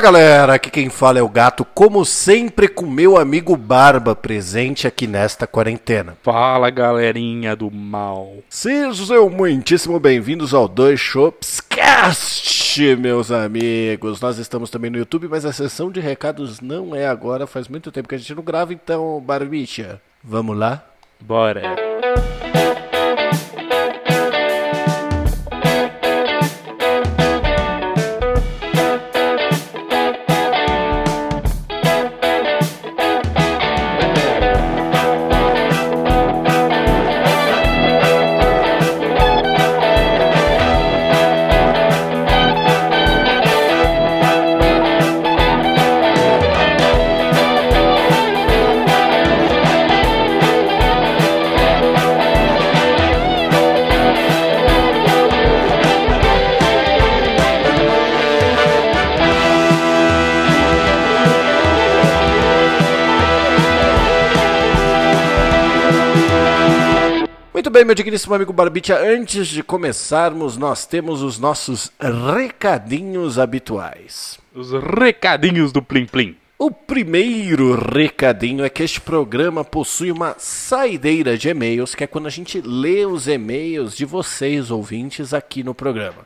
Fala galera, aqui quem fala é o gato, como sempre com meu amigo Barba presente aqui nesta quarentena. Fala galerinha do mal. Sejam muitíssimo bem-vindos ao Dois Shops Cast, meus amigos. Nós estamos também no YouTube, mas a sessão de recados não é agora, faz muito tempo que a gente não grava, então, Barbicha, vamos lá? Bora. Muito meu digníssimo amigo Barbicha, antes de começarmos, nós temos os nossos recadinhos habituais. Os recadinhos do Plim Plim. O primeiro recadinho é que este programa possui uma saideira de e-mails, que é quando a gente lê os e-mails de vocês, ouvintes, aqui no programa.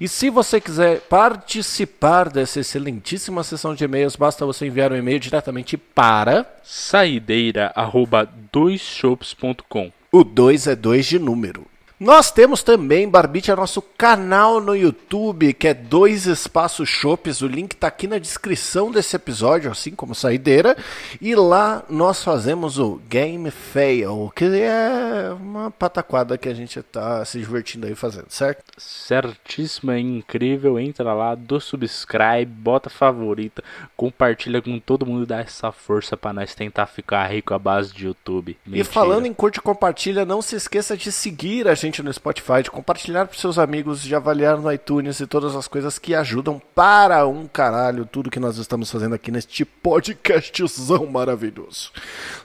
E se você quiser participar dessa excelentíssima sessão de e-mails, basta você enviar um e-mail diretamente para. Saideira arroba doisshops.com. O 2 é 2 de número. Nós temos também, Barbite, nosso canal no YouTube, que é Dois Espaços Shops. O link está aqui na descrição desse episódio, assim como saideira. E lá nós fazemos o Game Fail, que é uma pataquada que a gente está se divertindo aí fazendo, certo? Certíssimo, é incrível. Entra lá, do subscribe, bota favorita, compartilha com todo mundo, dá essa força para nós tentar ficar rico à base de YouTube. E Mentira. falando em curte e compartilha, não se esqueça de seguir a gente no Spotify, de compartilhar para seus amigos, de avaliar no iTunes e todas as coisas que ajudam para um caralho tudo que nós estamos fazendo aqui neste podcastzão maravilhoso.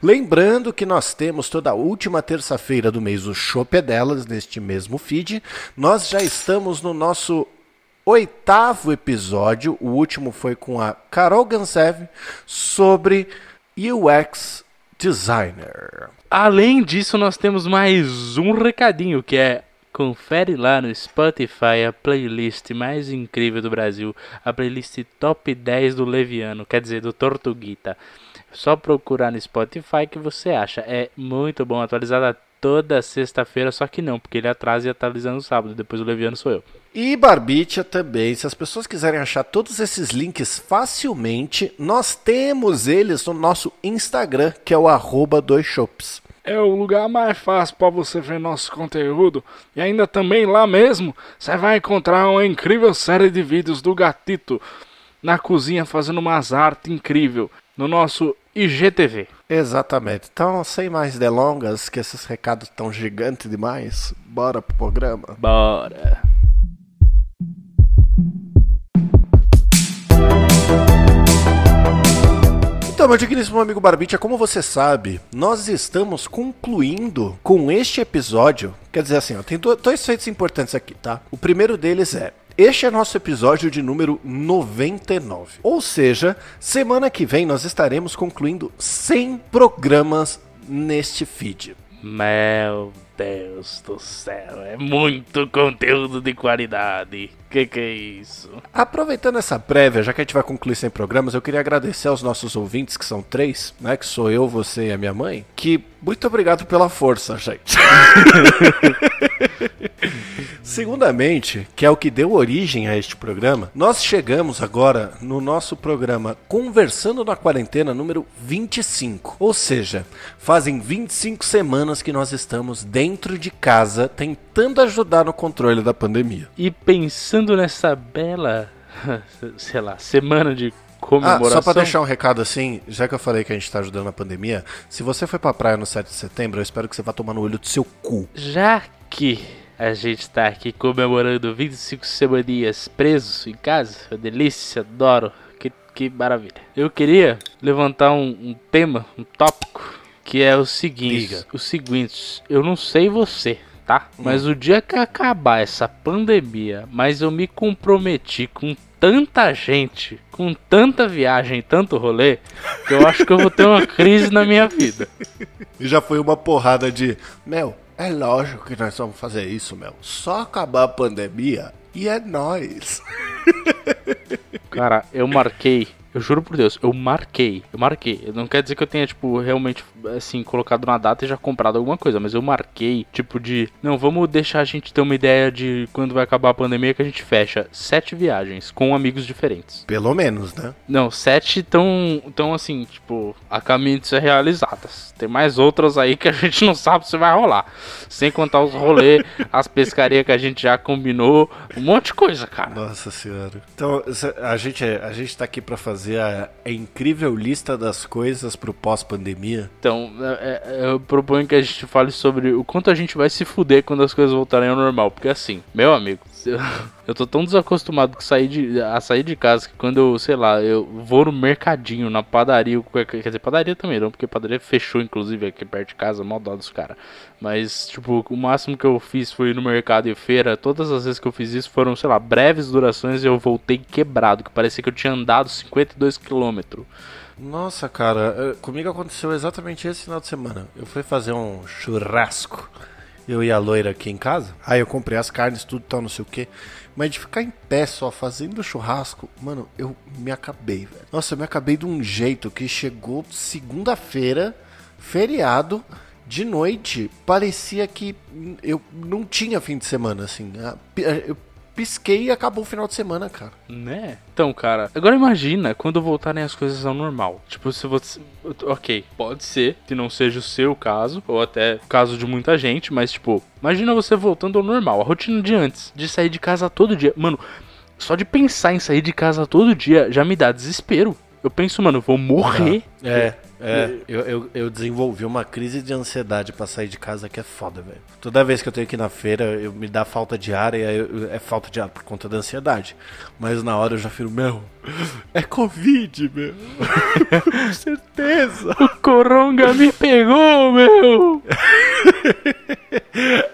Lembrando que nós temos toda última terça-feira do mês o Chopp é Delas, neste mesmo feed. Nós já estamos no nosso oitavo episódio, o último foi com a Carol Gansev sobre UX Designer. Além disso, nós temos mais um recadinho que é confere lá no Spotify a playlist mais incrível do Brasil, a playlist top 10 do Leviano, quer dizer, do Tortuguita. Só procurar no Spotify que você acha. É muito bom, atualizada toda sexta-feira, só que não, porque ele atrasa e atualiza no sábado, depois o Leviano sou eu. E Barbicha também, se as pessoas quiserem achar todos esses links facilmente, nós temos eles no nosso Instagram, que é o arroba dois shops. É o lugar mais fácil para você ver nosso conteúdo. E ainda também lá mesmo, você vai encontrar uma incrível série de vídeos do Gatito na cozinha fazendo umas artes incrível no nosso IGTV. Exatamente. Então, sem mais delongas, que esses recados tão gigantes demais, bora pro programa. Bora! Então, meu digníssimo amigo Barbicha, como você sabe, nós estamos concluindo com este episódio. Quer dizer assim, ó, tem do- dois feitos importantes aqui, tá? O primeiro deles é. Este é nosso episódio de número 99. Ou seja, semana que vem nós estaremos concluindo 100 programas neste feed. Meu Deus do céu, é muito conteúdo de qualidade. Que que é isso? Aproveitando essa prévia, já que a gente vai concluir 100 programas, eu queria agradecer aos nossos ouvintes, que são três, né? Que sou eu, você e a minha mãe. Que muito obrigado pela força, gente. Segundamente, que é o que deu origem a este programa, nós chegamos agora no nosso programa Conversando na Quarentena número 25. Ou seja, fazem 25 semanas que nós estamos dentro de casa tentando ajudar no controle da pandemia. E pensando nessa bela, sei lá, semana de Ah, comemoração. só pra deixar um recado assim, já que eu falei que a gente tá ajudando na pandemia, se você foi pra praia no 7 de setembro, eu espero que você vá tomar no olho do seu cu. Já que a gente tá aqui comemorando 25 semaninhas presos em casa, uma delícia, adoro, que, que maravilha. Eu queria levantar um, um tema, um tópico, que é o seguinte, Diga. o seguinte, eu não sei você, tá? Mas o dia que acabar essa pandemia, mas eu me comprometi com tanta gente, com tanta viagem, tanto rolê, que eu acho que eu vou ter uma crise na minha vida. E já foi uma porrada de, Mel, é lógico que nós vamos fazer isso, Mel. Só acabar a pandemia e é nós. Cara, eu marquei eu juro por Deus, eu marquei. Eu marquei. Não quer dizer que eu tenha, tipo, realmente, assim, colocado na data e já comprado alguma coisa. Mas eu marquei, tipo, de. Não, vamos deixar a gente ter uma ideia de quando vai acabar a pandemia que a gente fecha sete viagens com amigos diferentes. Pelo menos, né? Não, sete tão, tão assim, tipo, a caminho de ser realizadas. Tem mais outras aí que a gente não sabe se vai rolar. Sem contar os rolês, as pescarias que a gente já combinou. Um monte de coisa, cara. Nossa senhora. Então, a gente, a gente tá aqui pra fazer fazer a, a incrível lista das coisas pro pós-pandemia? Então, é, eu proponho que a gente fale sobre o quanto a gente vai se fuder quando as coisas voltarem ao normal. Porque assim, meu amigo, eu tô tão desacostumado com sair de, a sair de casa que quando eu, sei lá, eu vou no mercadinho, na padaria, quer dizer, padaria também não, porque padaria fechou, inclusive, aqui perto de casa, mal dó dos caras. Mas, tipo, o máximo que eu fiz foi ir no mercado e feira. Todas as vezes que eu fiz isso foram, sei lá, breves durações e eu voltei quebrado, que parecia que eu tinha andado 52 quilômetros. Nossa, cara, é, comigo aconteceu exatamente esse final de semana. Eu fui fazer um churrasco eu e a loira aqui em casa. Aí eu comprei as carnes, tudo tal, não sei o que. Mas de ficar em pé só fazendo churrasco, mano, eu me acabei, velho. Nossa, eu me acabei de um jeito que chegou segunda-feira, feriado, de noite, parecia que eu não tinha fim de semana, assim. Eu pisquei e acabou o final de semana, cara. Né? Então, cara, agora imagina quando voltarem as coisas ao normal. Tipo, se você. Ok, pode ser que não seja o seu caso, ou até o caso de muita gente, mas, tipo, imagina você voltando ao normal, a rotina de antes, de sair de casa todo dia. Mano, só de pensar em sair de casa todo dia já me dá desespero. Eu penso, mano, vou morrer. É, é, eu, eu, eu, desenvolvi uma crise de ansiedade para sair de casa que é foda, velho. Toda vez que eu tenho que ir na feira, eu me dá falta de ar e eu, é falta de ar por conta da ansiedade. Mas na hora eu já fico, meu, é Covid, meu. Com certeza. O coronga me pegou, meu.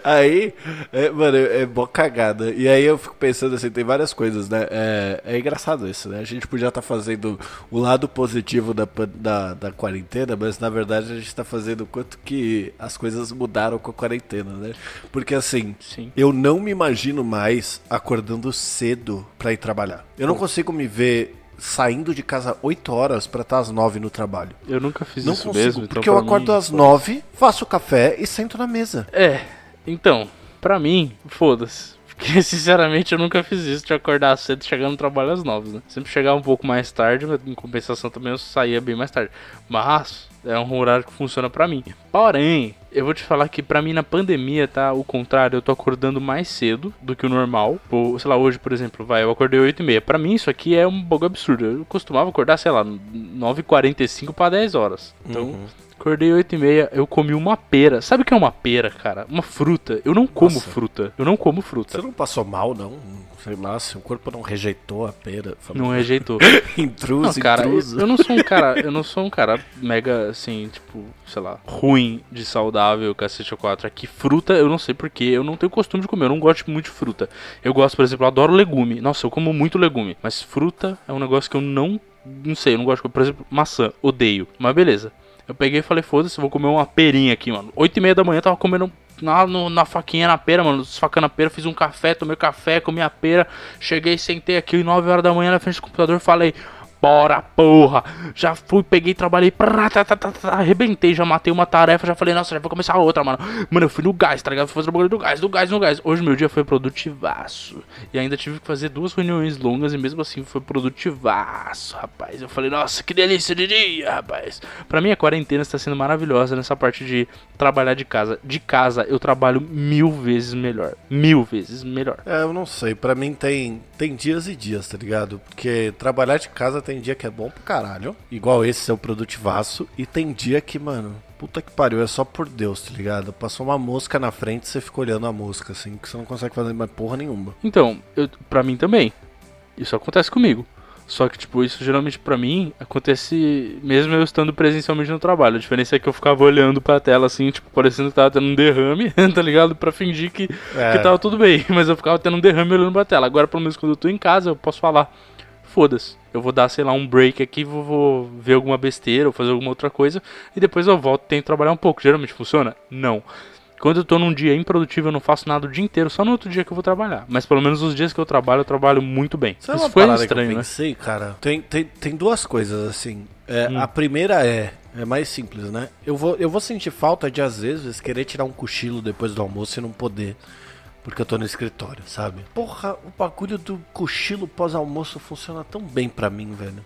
aí, é, mano, é, é boa cagada. E aí eu fico pensando assim, tem várias coisas, né? É, é engraçado isso, né? A gente podia estar tá fazendo o lado positivo da, da, da quarentena, mas na verdade a gente está fazendo o quanto que as coisas mudaram com a quarentena, né? Porque assim, Sim. eu não me imagino mais acordando cedo para ir trabalhar. Eu não consigo me ver saindo de casa 8 horas para estar às 9 no trabalho. Eu nunca fiz não isso consigo, mesmo. Porque então eu acordo mim, às 9, faço café e sento na mesa. É, então, pra mim, foda-se. Porque, sinceramente, eu nunca fiz isso de acordar cedo chegando no trabalho às 9, né? Sempre chegava um pouco mais tarde, mas em compensação também eu saía bem mais tarde. Mas é um horário que funciona para mim. Porém, eu vou te falar que para mim na pandemia tá o contrário, eu tô acordando mais cedo do que o normal. Ou, sei lá, hoje, por exemplo, vai, eu acordei 8 e meia. Pra mim isso aqui é um bagulho absurdo. Eu costumava acordar, sei lá, 9h45 para 10 horas. Então, uhum. Acordei 8 e meia, eu comi uma pera. Sabe o que é uma pera, cara? Uma fruta. Eu não como Nossa. fruta. Eu não como fruta. Você não passou mal, não? Sei lá, seu corpo não rejeitou a pera. Não rejeitou. intruso, não, cara, intruso. Eu, não sou um cara, eu não sou um cara mega assim, tipo, sei lá, ruim de saudável, cacete 4. Aqui fruta, eu não sei porque, eu não tenho costume de comer, eu não gosto muito de fruta. Eu gosto, por exemplo, eu adoro legume. Nossa, eu como muito legume, mas fruta é um negócio que eu não não sei, eu não gosto de comer. Por exemplo, maçã, odeio. Mas beleza. Eu peguei e falei, foda-se, vou comer uma perinha aqui, mano. 8 e meia da manhã eu tava comendo na, no, na faquinha na pera, mano. Desfacando a pera, fiz um café, tomei café, comi a pera. Cheguei, sentei aqui 9 horas da manhã na frente do computador falei, bora, porra. Já fui, peguei, trabalhei, prá, tá, tá, tá, arrebentei, já matei uma tarefa, já falei, nossa, já vou começar outra, mano. Mano, eu fui no gás, tá ligado? Fui fazer o bagulho do gás, do gás, no gás. Hoje meu dia foi produtivaço. E ainda tive que fazer duas reuniões longas e mesmo assim foi produtivaço, rapaz. Eu falei, nossa, que delícia de dia, rapaz. Pra mim a quarentena está sendo maravilhosa nessa parte de trabalhar de casa. De casa eu trabalho mil vezes melhor. Mil vezes melhor. É, eu não sei. Pra mim tem, tem dias e dias, tá ligado? Porque trabalhar de casa tem tem dia que é bom pra caralho, igual esse seu produtivaço, e tem dia que, mano, puta que pariu, é só por Deus, tá ligado? Passou uma mosca na frente, você fica olhando a mosca, assim, que você não consegue fazer mais porra nenhuma. Então, eu, pra mim também. Isso acontece comigo. Só que, tipo, isso geralmente pra mim acontece mesmo eu estando presencialmente no trabalho. A diferença é que eu ficava olhando pra tela assim, tipo, parecendo que tava tendo um derrame, tá ligado? Pra fingir que, é. que tava tudo bem. Mas eu ficava tendo um derrame olhando pra tela. Agora, pelo menos quando eu tô em casa, eu posso falar foda-se. Eu vou dar, sei lá, um break aqui, vou, vou ver alguma besteira ou fazer alguma outra coisa e depois eu volto e tento trabalhar um pouco. Geralmente funciona? Não. Quando eu tô num dia improdutivo, eu não faço nada o dia inteiro, só no outro dia que eu vou trabalhar. Mas pelo menos os dias que eu trabalho, eu trabalho muito bem. Sabe Isso uma foi estranho, que eu né? pensei, cara? Tem, tem, tem duas coisas, assim. É, Hum. A primeira é, é mais simples, né? Eu vou, eu vou sentir falta de, às vezes, querer tirar um cochilo depois do almoço e não poder. Porque eu tô no escritório, sabe? Porra, o bagulho do cochilo pós-almoço funciona tão bem pra mim, velho.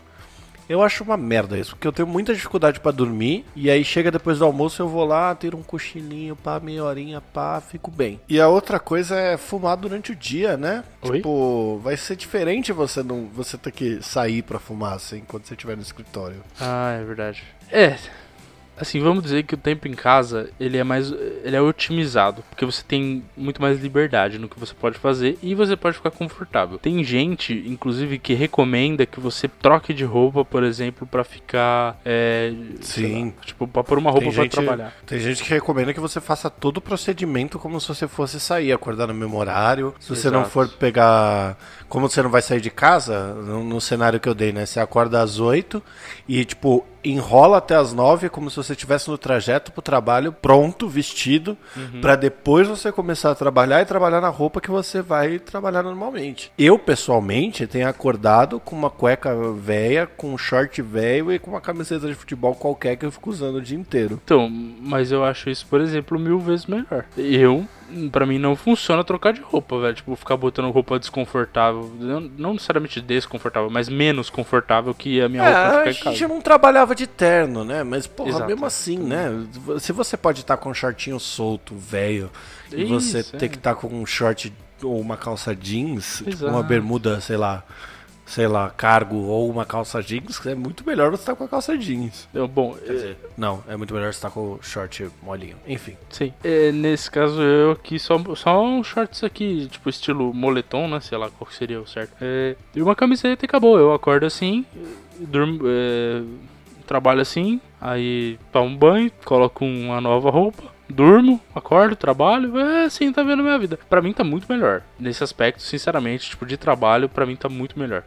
Eu acho uma merda isso, porque eu tenho muita dificuldade pra dormir, e aí chega depois do almoço eu vou lá, ter um cochilinho, pá, meia horinha, pá, fico bem. E a outra coisa é fumar durante o dia, né? Oi? Tipo, vai ser diferente você não você ter que sair pra fumar assim quando você estiver no escritório. Ah, é verdade. É. Assim, vamos dizer que o tempo em casa, ele é mais ele é otimizado, porque você tem muito mais liberdade no que você pode fazer e você pode ficar confortável. Tem gente, inclusive, que recomenda que você troque de roupa, por exemplo, pra ficar é, Sim. lá, tipo, pra pôr uma roupa gente- trabalhar. Tem gente que recomenda que você faça todo o procedimento como se você fosse sair, acordar no mesmo horário. Se você não Exato. for pegar. Como você não vai sair de casa, no, no cenário que eu dei, né? Você acorda às 8 e, tipo, enrola até às 9 como se você estivesse no trajeto pro trabalho, pronto, vestido, Uhum. pra depois você começar a trabalhar e trabalhar na roupa que você vai trabalhar normalmente. Eu, pessoalmente, tenho acordado com uma cueca velha, com um short velho e com uma camiseta de futebol qualquer que eu fico usando o dia inteiro. Então, mas eu acho isso, por exemplo, mil vezes melhor. Eu, pra mim, não funciona trocar de roupa, velho. Tipo, ficar botando roupa desconfortável. Não, não necessariamente desconfortável, mas menos confortável que a minha É, roupa a ficar em gente casa. não trabalhava de terno, né? Mas, porra, Exato. mesmo assim, né? Se você pode estar com um shortinho solto, velho, e você Isso, ter é. que estar com um short ou uma calça jeans, tipo Exato. uma bermuda, sei lá, sei lá, cargo ou uma calça jeans, é muito melhor você estar com a calça jeans. Eu, bom, Quer dizer, não, é muito melhor você estar com o short molinho. Enfim. Sim. É, nesse caso, eu aqui só, só um shorts aqui, tipo estilo moletom, né? Sei lá qual seria o certo. É, e uma camiseta e acabou. Eu acordo assim, durmo, é, trabalho assim, aí tomo um banho, coloco uma nova roupa, durmo, acordo, trabalho, é assim, tá vendo minha vida. Pra mim tá muito melhor. Nesse aspecto, sinceramente, tipo, de trabalho, pra mim tá muito melhor.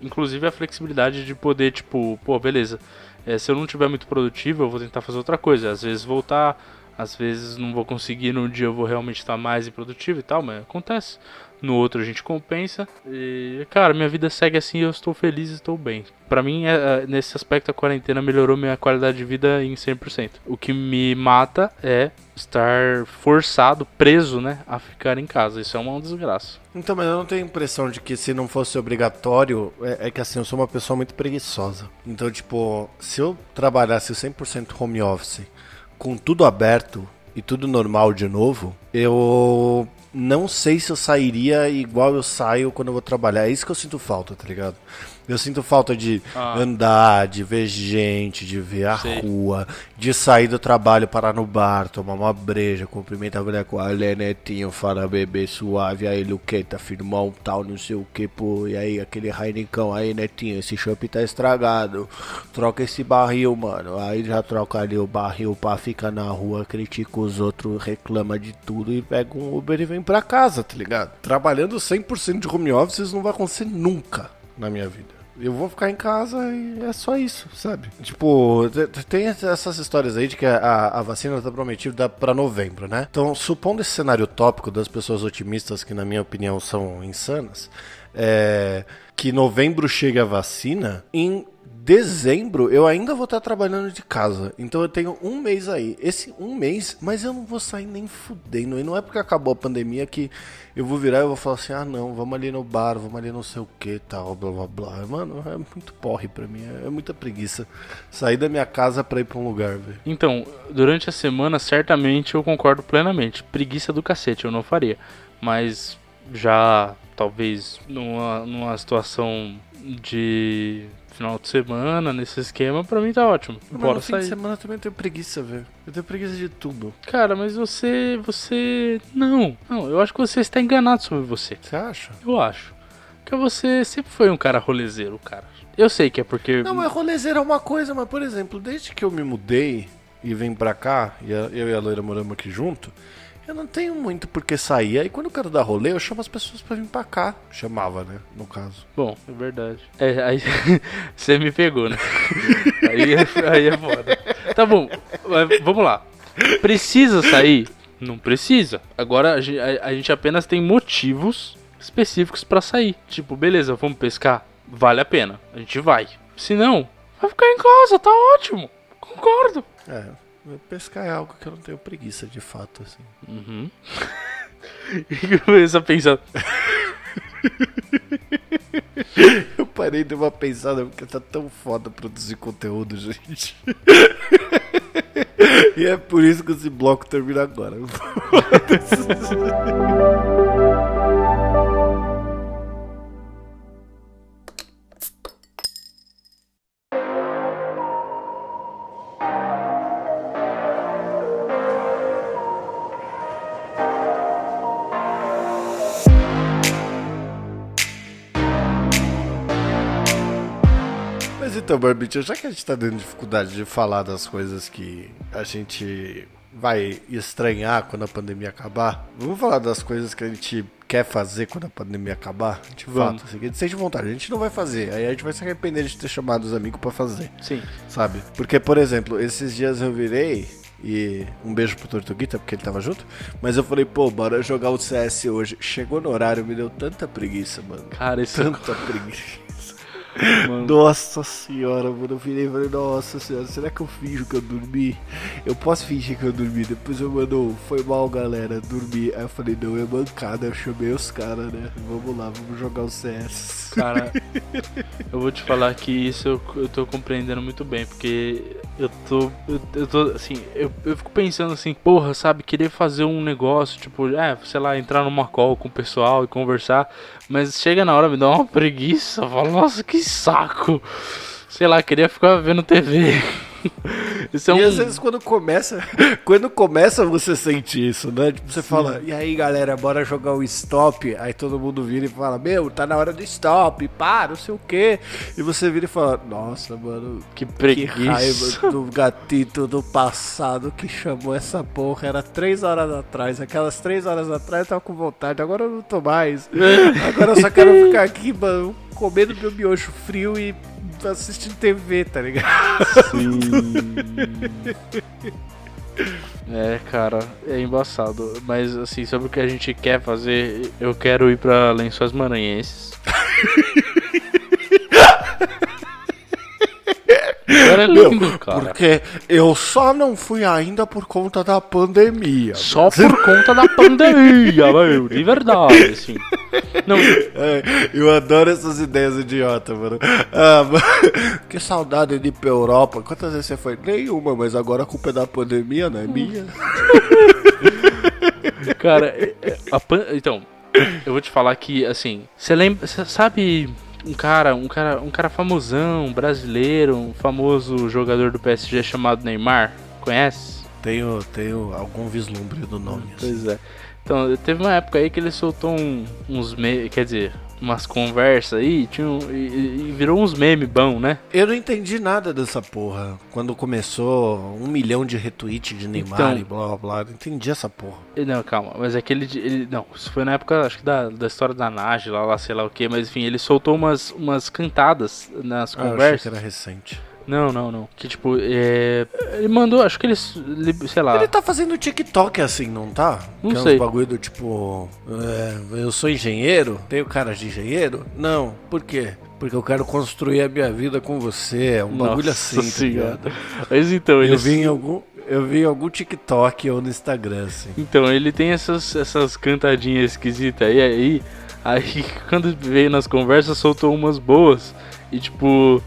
Inclusive a flexibilidade de poder, tipo, pô, beleza. é, se eu não tiver muito produtivo, eu vou tentar fazer outra coisa. Às vezes voltar, às vezes não vou conseguir, num dia eu vou realmente estar mais improdutivo e tal, mas acontece. No outro a gente compensa. E, cara, minha vida segue assim eu estou feliz estou bem. Pra mim, é, é, nesse aspecto, a quarentena melhorou minha qualidade de vida em 100%. O que me mata é estar forçado, preso, né, a ficar em casa. Isso é uma desgraça. Então, mas eu não tenho a impressão de que se não fosse obrigatório, é, é que assim, eu sou uma pessoa muito preguiçosa. Então, tipo, se eu trabalhasse 100% home office, com tudo aberto e tudo normal de novo, eu não sei se eu sairia igual eu saio quando eu vou trabalhar. É isso que eu sinto falta, tá ligado? Eu sinto falta de Ah. andar, de ver gente, de ver a Sei. rua, de sair do trabalho, parar no bar, tomar uma breja, cumprimentar a mulher com a netinho, fala bebê suave, aí Luqueta, firmão, tal, não sei o que, pô, e aí aquele Heineckão, aí netinho, esse chopp tá estragado, troca esse barril, mano, aí já troca ali o barril pra ficar na rua, critica os outros, reclama de tudo e pega um Uber e vem pra casa, tá ligado? Trabalhando 100% de home office isso não vai acontecer nunca na minha vida. Eu vou ficar em casa e é só isso, sabe? Tipo, te- te- tem essas histórias aí de que a, a vacina tá prometida pra novembro, né? Então, supondo esse cenário utópico das pessoas otimistas, que na minha opinião são insanas, é, que novembro chega a vacina, em dezembro eu ainda vou estar trabalhando de casa. Então eu tenho um mês aí. Esse um mês, mas eu não vou sair nem fudendo. E não é porque acabou a pandemia que eu vou virar e vou falar assim: ah, não, vamos ali no bar, vamos ali não sei o que tal, blá blá blá. Mano, é muito porre pra mim. É, é muita preguiça. Sair da minha casa pra ir pra um lugar, velho. Então, durante a semana, certamente eu concordo plenamente. Preguiça do cacete, eu não faria. Mas já, talvez, numa, numa situação de final de semana, nesse esquema, pra mim tá ótimo. Mas Bora no fim de sair. semana eu também tenho preguiça, velho. Eu tenho preguiça de tudo. Cara, mas você. Você. Não, não, eu acho que você está enganado sobre você. Você acha? Eu acho. Porque você sempre foi um cara rolezeiro, cara. Eu sei que é porque. Não, mas rolezeiro é uma coisa, mas por exemplo, desde que eu me mudei e vim pra cá, e eu e a Loira moramos aqui junto, Eu não tenho muito por que sair. Aí quando eu quero dar rolê, eu chamo as pessoas pra vir pra cá. Chamava, né? No caso. Bom, é verdade. É, aí você me pegou, né? aí, é- aí é foda. Tá bom, vamos lá. Precisa sair? Não precisa. Agora a gen- a, a gente apenas tem motivos específicos pra sair. Tipo, beleza, vamos pescar? Vale a pena. A gente vai. Se não, vai ficar em casa, tá ótimo. Concordo. É. Pescar é algo que eu não tenho preguiça de fato, assim. Uhum. E começa a pensar. Eu parei de uma pensada porque tá tão foda produzir conteúdo, gente. e é por isso que esse bloco termina agora. então, Barbicha, já que a gente tá tendo dificuldade de falar das coisas que a gente vai estranhar quando a pandemia acabar, vamos falar das coisas que a gente quer fazer quando a pandemia acabar? De Vamos. fato, assim, a gente sente vontade. A gente não vai fazer, aí a gente vai se arrepender de ter chamado os amigos pra fazer, Sim. sabe? Porque, por exemplo, esses dias eu virei e um beijo pro Tortuguita, porque ele tava junto. Mas eu falei, pô, bora jogar o CS hoje. Chegou no horário, me deu tanta preguiça, mano. Cara, isso Tanta preguiça. Mano. Nossa senhora, mano. Eu virei e falei, nossa senhora, será que eu finjo que eu dormi? Eu posso fingir que eu dormi. Depois eu mando, foi mal, galera, dormi. Aí eu falei, não, é mancada. Eu chamei os caras, né? Vamos lá, vamos jogar o CS. Cara, eu vou te falar que isso eu, eu tô compreendendo muito bem, porque eu tô. Eu, eu tô assim, eu, eu fico pensando assim, porra, sabe, querer fazer um negócio, tipo, é, sei lá, entrar numa call com o pessoal e conversar, mas chega na hora, me dá uma preguiça, eu falo, nossa, que saco! Sei lá, queria ficar vendo TV. Isso é e um. às vezes quando começa, quando começa você sente isso, né? Tipo, você fala, e aí galera, bora jogar o stop. Aí todo mundo vira e fala, meu, tá na hora do stop, pá, não sei o quê. E você vira e fala, nossa, mano, Que que preguiça. raiva do gatito do passado que chamou essa porra. Era três horas atrás. Aquelas três horas atrás eu tava com vontade, agora eu não tô mais. Agora eu só quero ficar aqui, mano, comendo meu miojo frio e assistindo TV, tá ligado? É, cara, é embaçado. Mas, assim, sobre o que a gente quer fazer, eu quero ir pra Lençóis Maranhenses. Agora é lindo, cara. Porque eu só não fui ainda por conta da pandemia. Só por conta da pandemia, meu, de verdade, assim. Não, É, eu adoro essas ideias idiota, mano. Ah, mano, que saudade de ir pra Europa. Quantas vezes você foi? Nenhuma, mas agora a culpa é da pandemia, não é minha? cara, é- é- pan- então, eu vou te falar que, assim, você lembra, você sabe um cara, um cara, um cara famosão, brasileiro, um famoso jogador do PSG chamado Neymar? Conhece? Tenho, tenho algum vislumbre do nome. assim. Pois é. Então, teve uma época aí que ele soltou um- uns memes, quer dizer, umas conversas aí, tinha um- e, e virou uns memes bom, né? Eu não entendi nada dessa porra. Quando começou um milhão de retweets de Neymar Então- e blá blá blá. Não entendi essa porra. E Não, calma, mas é que ele, ele- Não, isso foi na época, acho que da, da história da Nage, lá, lá, sei lá o que, mas enfim, ele soltou umas, umas cantadas nas Ah, eu achei que conversas. era recente. Não, não, não. Que tipo, é... ele mandou, acho que ele, sei lá. Ele tá fazendo TikTok assim, não tá? Não que É sei. uns bagulho do tipo. é, eu sou engenheiro? Tenho cara de engenheiro? Não. Por quê? Porque eu quero construir a minha vida com você. É um bagulho Nossa assim, tá Senhora. ligado? Mas então, ele. Eu vi em algum. Eu vi algum TikTok ou no Instagram, assim. Então, ele tem essas, essas cantadinhas esquisitas aí, aí. Aí, quando veio nas conversas, soltou umas boas. E, tipo,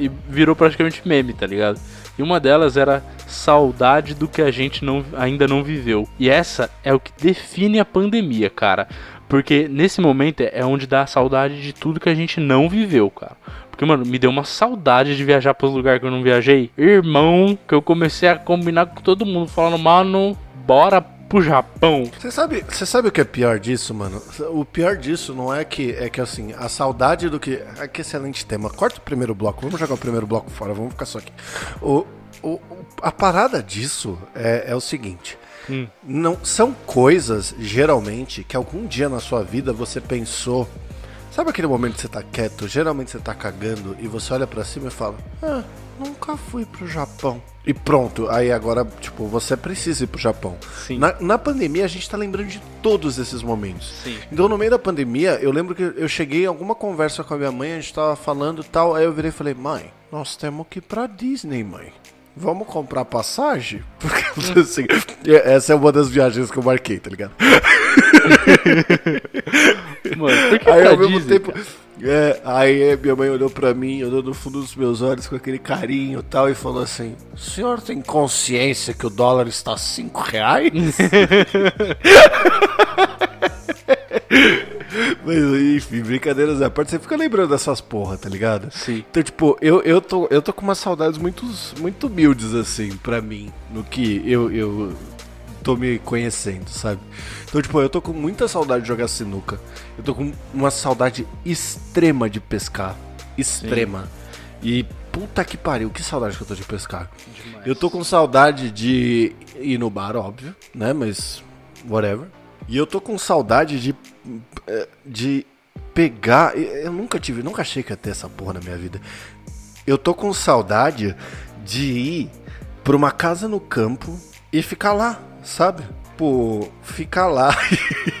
e virou praticamente meme, tá ligado? E uma delas era saudade do que a gente não, ainda não viveu. E essa é o que define a pandemia, cara. Porque nesse momento é onde dá saudade de tudo que a gente não viveu, cara. Porque, mano, me deu uma saudade de viajar pros lugares que eu não viajei. Irmão, que eu comecei a combinar com todo mundo, falando, mano, bora pro Japão. Você sabe, você sabe o que é pior disso, mano? O pior disso não é que é que assim, a saudade do que. Ah, que excelente tema. Corta o primeiro bloco, vamos jogar o primeiro bloco fora, vamos ficar só aqui. O, o, a parada disso é, é o seguinte. Hum. Não, são coisas, geralmente, que algum dia na sua vida você pensou. Sabe aquele momento que você tá quieto, geralmente você tá cagando e você olha pra cima e fala: Ah, nunca fui pro Japão. E pronto, aí agora, tipo, você precisa ir pro Japão. Sim. Na, na pandemia, a gente tá lembrando de todos esses momentos. Sim. Então, no meio da pandemia, eu lembro que eu cheguei em alguma conversa com a minha mãe, a gente tava falando e tal, aí eu virei e falei: Mãe, nós temos que ir pra Disney, mãe. Vamos comprar passagem? Porque, assim, essa é uma das viagens que eu marquei, tá ligado? Mano, por que Aí ao mesmo Disney, tempo. É, aí minha mãe olhou pra mim, olhou no fundo dos meus olhos com aquele carinho e tal, e falou assim: O senhor tem consciência que o dólar está 5 reais? Mas enfim, brincadeiras à parte, você fica lembrando dessas porra, tá ligado? Sim. Então, tipo, eu, eu, tô, eu tô com umas saudades muito, muito humildes, assim, pra mim, no que eu, eu tô me conhecendo, sabe? Então, tipo, eu tô com muita saudade de jogar sinuca. Eu tô com uma saudade extrema de pescar. Extrema. E puta que pariu, que saudade que eu tô de pescar. Demais. Eu tô com saudade de ir no bar, óbvio, né? Mas, whatever. E eu tô com saudade de. eh, de pegar. Eu nunca tive, nunca achei que ia ter essa porra na minha vida. Eu tô com saudade de ir pra uma casa no campo e ficar lá, sabe? Pô, ficar lá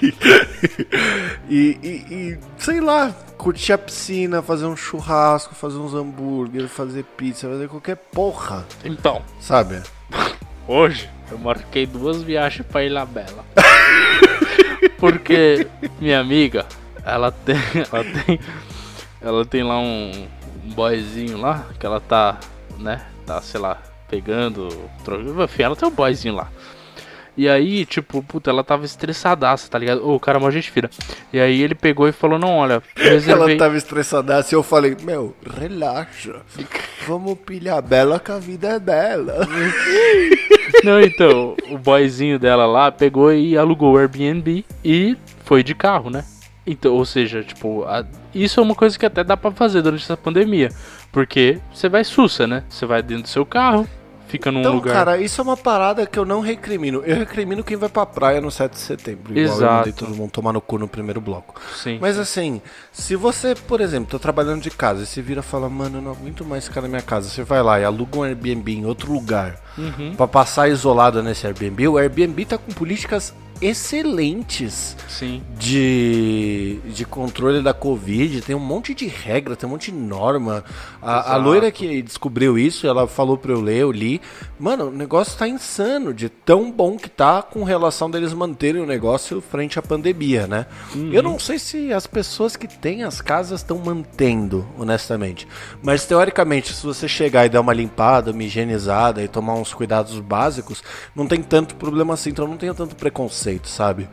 e, e, e, sei lá, curtir a piscina, fazer um churrasco, fazer uns hambúrguer, fazer pizza, fazer qualquer porra, Então, sabe? hoje eu marquei duas viagens pra Ilha Bela. Porque minha amiga, ela tem, ela tem, ela tem lá um, um boyzinho lá que ela tá, né, tá, sei lá, pegando, enfim, ela tem um boyzinho lá. E aí, tipo, puta, ela tava estressadaça, tá ligado? O cara é mó gente fira. E aí ele pegou e falou, não, olha, Ela reservei... tava estressada e eu falei, meu, relaxa. Vamos pilhar bela que a vida é bela. Não, então, o boyzinho dela lá pegou e alugou o Airbnb e foi de carro, né? Então, ou seja, tipo, a- isso é uma coisa que até dá pra fazer durante essa pandemia. Porque você vai sussa, né? Você vai dentro do seu carro, fica num Então, lugar. cara, isso é uma parada que eu não recrimino. Eu recrimino quem vai pra praia no 7 de setembro. Igual eu Exato. mandei todo mundo tomar no cu no primeiro bloco. Sim. Mas assim, se você, por exemplo, tá trabalhando de casa e você vira e fala, mano, eu não aguento mais ficar na minha casa. Você vai lá e aluga um Airbnb em outro lugar Uhum. pra passar isolado nesse Airbnb. O Airbnb tá com políticas excelentes Sim. de, de controle da Covid, tem um monte de regra, tem um monte de norma. A, a loira que descobriu isso, ela falou pra eu ler, eu li. Mano, o negócio tá insano, de tão bom que tá com relação deles manterem o negócio frente à pandemia, né? Eu não sei se as pessoas que têm as casas estão mantendo, honestamente. Mas teoricamente, se você chegar e dar uma limpada, uma higienizada e tomar uns cuidados básicos, não tem tanto problema assim, então não tenha tanto preconceito, sabe?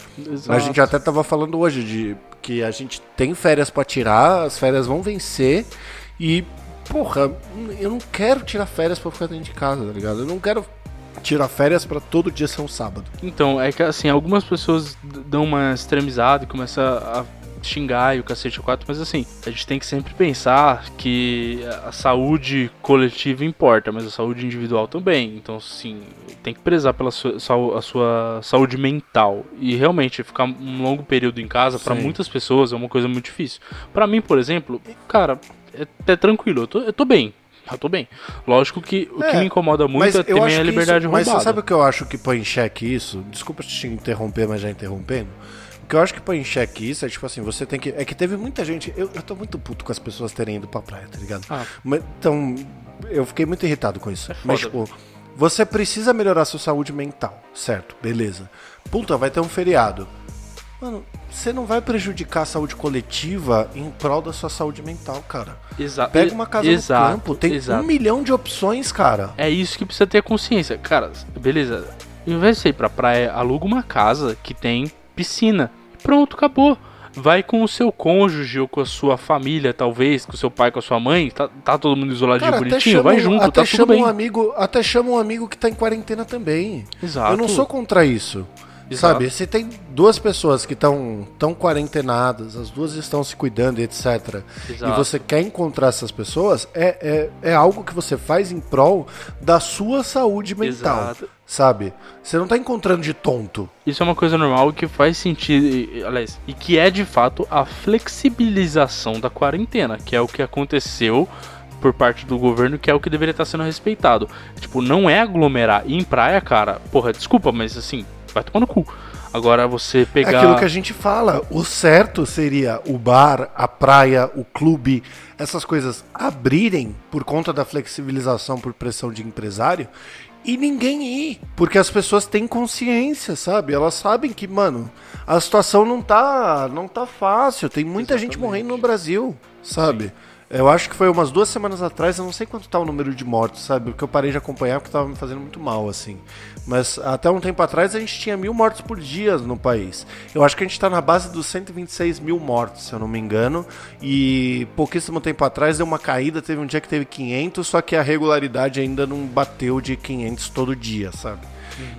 A gente até tava falando hoje de que a gente tem férias pra tirar, as férias vão vencer e, porra, eu não quero tirar férias pra ficar dentro de casa, tá ligado? Eu não quero tirar férias pra todo dia ser um sábado. Então, é que assim, algumas pessoas dão uma extremizada e começam a xingar e o cacete a quatro, mas assim, a gente tem que sempre pensar que a saúde coletiva importa, mas a saúde individual também. Então, sim, tem que prezar pela sua, a sua saúde mental. E realmente, ficar um longo período em casa, pra Sim. muitas pessoas, é uma coisa muito difícil. Pra mim, por exemplo, cara, é até tranquilo, eu tô, eu tô bem. Eu tô bem. Lógico que o que É, me incomoda muito é também a que liberdade isso, Mas roubada. você sabe o que eu acho que põe em xeque isso? Desculpa te interromper, mas já interrompendo. Que eu acho que põe em xeque isso é tipo assim, você tem que. É que teve muita gente. Eu, eu tô muito puto com as pessoas terem ido pra praia, tá ligado? Ah. Mas, então, eu fiquei muito irritado com isso. É mas, tipo, você precisa melhorar sua saúde mental, certo? Beleza. Puta, vai ter um feriado. Mano, você não vai prejudicar a saúde coletiva em prol da sua saúde mental, cara. Exa Pega uma casa exato, no campo, tem exato. um milhão de opções, cara. É isso que precisa ter consciência. Cara, beleza. Ao invés de você ir pra praia, aluga uma casa que tem piscina. Pronto, acabou. Vai com o seu cônjuge ou com a sua família, talvez, com o seu pai, com a sua mãe. Tá, tá todo mundo isoladinho, Cara, bonitinho. chama, Vai junto, até tá chama um amigo, até chama um amigo que tá em quarentena também. Exato. Eu não sou contra isso. Exato. Sabe? Se tem duas pessoas que estão tão quarentenadas, as duas estão se cuidando e etc. E Exato. você quer encontrar essas pessoas, é, é, é algo que você faz em prol da sua saúde mental. Exato. Sabe? Você não tá encontrando de tonto. Isso é uma coisa normal que faz sentido, e- aliás, e que é de fato a flexibilização da quarentena, que é o que aconteceu por parte do governo, que é o que deveria estar sendo respeitado. Tipo, não é aglomerar. E em praia, cara, porra, desculpa, mas assim, vai tomar no cu. Agora você É pegar. aquilo que a gente fala. O certo seria o bar, a praia, o clube, essas coisas abrirem por conta da flexibilização por pressão de empresário e ninguém ir. Porque as pessoas têm consciência, sabe? Elas sabem que, mano, a situação não tá, não tá fácil. Tem muita gente Exatamente. morrendo no Brasil, sabe? Eu acho que foi umas duas semanas atrás, eu não sei quanto tá o número de mortos, sabe? Porque eu parei de acompanhar porque tava me fazendo muito mal, assim. Mas até um tempo atrás a gente tinha mil mortos por dia no país. Eu acho que a gente tá na base dos 126 mil mortos, se eu não me engano. E pouquíssimo tempo atrás deu uma caída, teve um dia que teve 500, só que a regularidade ainda não bateu de 500 todo dia, sabe?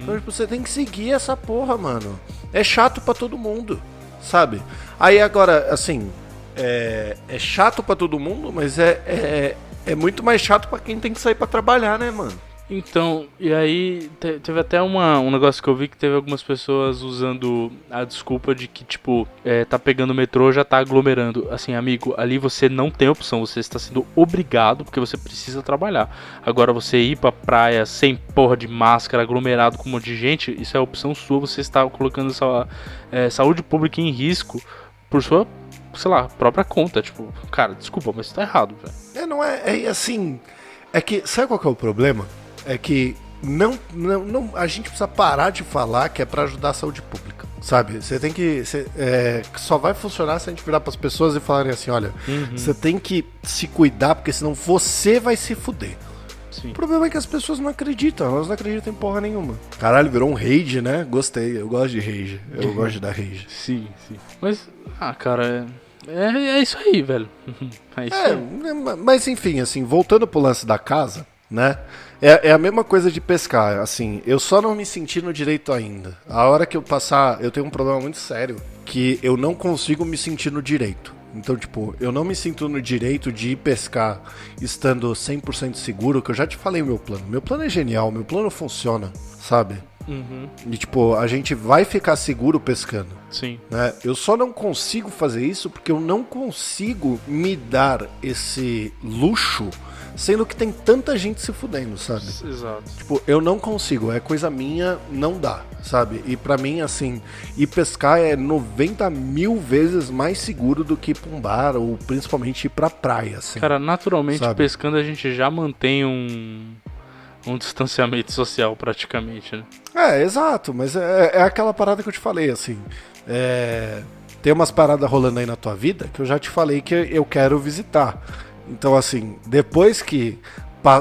Então, tipo, você tem que seguir essa porra, mano. É chato pra todo mundo, sabe? Aí agora, assim, é, é chato pra todo mundo, mas é, é, é muito mais chato pra quem tem que sair pra trabalhar, né, mano? Então, e aí te- teve até uma, um negócio que eu vi que teve algumas pessoas usando a desculpa de que, tipo, é, tá pegando o metrô já tá aglomerando. Assim, amigo, ali você não tem opção, você está sendo obrigado porque você precisa trabalhar. Agora, você ir pra praia sem porra de máscara, aglomerado com um monte de gente, isso é opção sua, você está colocando sua é, saúde pública em risco por sua, sei lá, própria conta. Tipo, cara, desculpa, mas tá errado, velho. É, não é, é assim. É que. Sabe qual que é o problema? É que não, não, não, a gente precisa parar de falar que é pra ajudar a saúde pública. Sabe? Você tem que. Você, é, só vai funcionar se a gente virar pras pessoas e falarem assim: olha, você tem que se cuidar, porque senão você vai se fuder. Sim. O problema é que as pessoas não acreditam, elas não acreditam em porra nenhuma. Caralho, virou um rage, né? Gostei, eu gosto de rage. Eu gosto de dar rage. Sim, sim. Mas, ah, cara, é, é, é isso aí, velho. É isso É, aí. mas enfim, assim, voltando pro lance da casa, né? É, é a mesma coisa de pescar, assim, eu só não me senti no direito ainda. A hora que eu passar, eu tenho um problema muito sério, que eu não consigo me sentir no direito. Então, tipo, eu não me sinto no direito de ir pescar estando 100% seguro, que eu já te falei meu plano. Meu plano é genial, meu plano funciona, sabe? Uhum, E, tipo, a gente vai ficar seguro pescando sim. né? Eu só não consigo fazer isso porque eu não consigo me dar esse luxo, sendo que tem tanta gente se fudendo, sabe? Exato. Tipo, eu não consigo, é coisa minha, não dá, sabe? E pra mim, assim, ir pescar é 90 mil vezes mais seguro do que ir pra um bar ou principalmente ir pra praia, assim. Cara, naturalmente, Sabe? pescando a gente já mantém um, um distanciamento social praticamente, né? É, exato, mas é, é aquela parada que eu te falei, assim. É, tem umas paradas rolando aí na tua vida que eu já te falei que eu quero visitar. Então, assim, depois que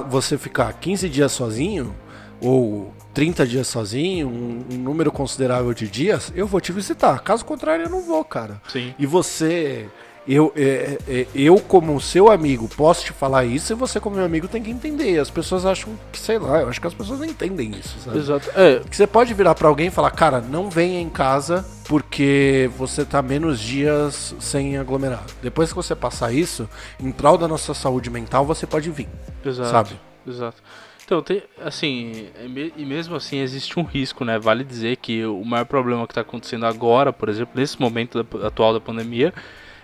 você ficar 15 dias sozinho, ou 30 dias sozinho, um, um número considerável de dias, eu vou te visitar. Caso contrário, eu não vou, cara. Sim. E você, eu, é, é, eu como seu amigo, posso te falar isso e você, como meu amigo, tem que entender. As pessoas acham que, sei lá, eu acho que as pessoas não entendem isso, sabe? Exato. É, Que você pode virar pra alguém e falar, cara, não venha em casa porque você tá menos dias sem aglomerar. Depois que você passar isso, em prol da nossa saúde mental, você pode vir. exato. Sabe? Exato. Então, tem, assim, e me- e mesmo assim existe um risco, né? Vale dizer que o maior problema que está acontecendo agora, por exemplo, nesse momento atual da pandemia,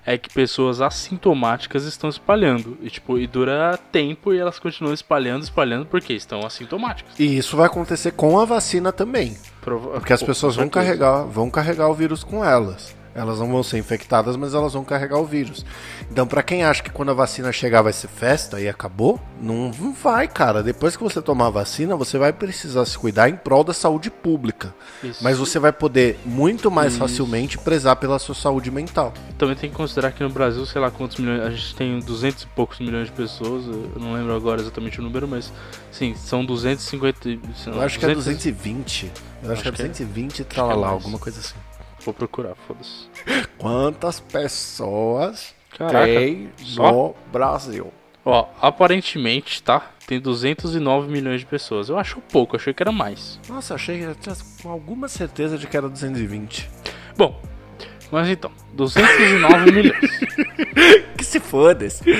é que pessoas assintomáticas estão espalhando. E, tipo, e dura tempo e elas continuam espalhando, espalhando, porque estão assintomáticas. E isso vai acontecer com a vacina também. Prova- Porque as pessoas vão carregar, vão carregar o vírus com elas. Elas não vão ser infectadas, mas elas vão carregar o vírus. Então, pra quem acha que quando a vacina chegar vai ser festa e acabou, não vai, cara. Depois que você tomar a vacina, você vai precisar se cuidar em prol da saúde pública. Isso. Mas você vai poder muito mais Isso. facilmente prezar pela sua saúde mental. Também tem que considerar que no Brasil, sei lá quantos milhões, a gente tem 200 e poucos milhões de pessoas, eu não lembro agora exatamente o número, mas sim, são 250. e- sei Eu lá, acho que é 200 220. Eu acho, Acho que é que é. 220 e é tralalá, mais. alguma coisa assim. Vou procurar, foda-se. Quantas pessoas Caraca, tem só? no Brasil? Ó, aparentemente, tá? Tem 209 milhões de pessoas. Eu acho pouco, achei que era mais. Nossa, achei que eu tinha com alguma certeza de que era 220. Bom, mas então, 209 milhões. Que se foda -se.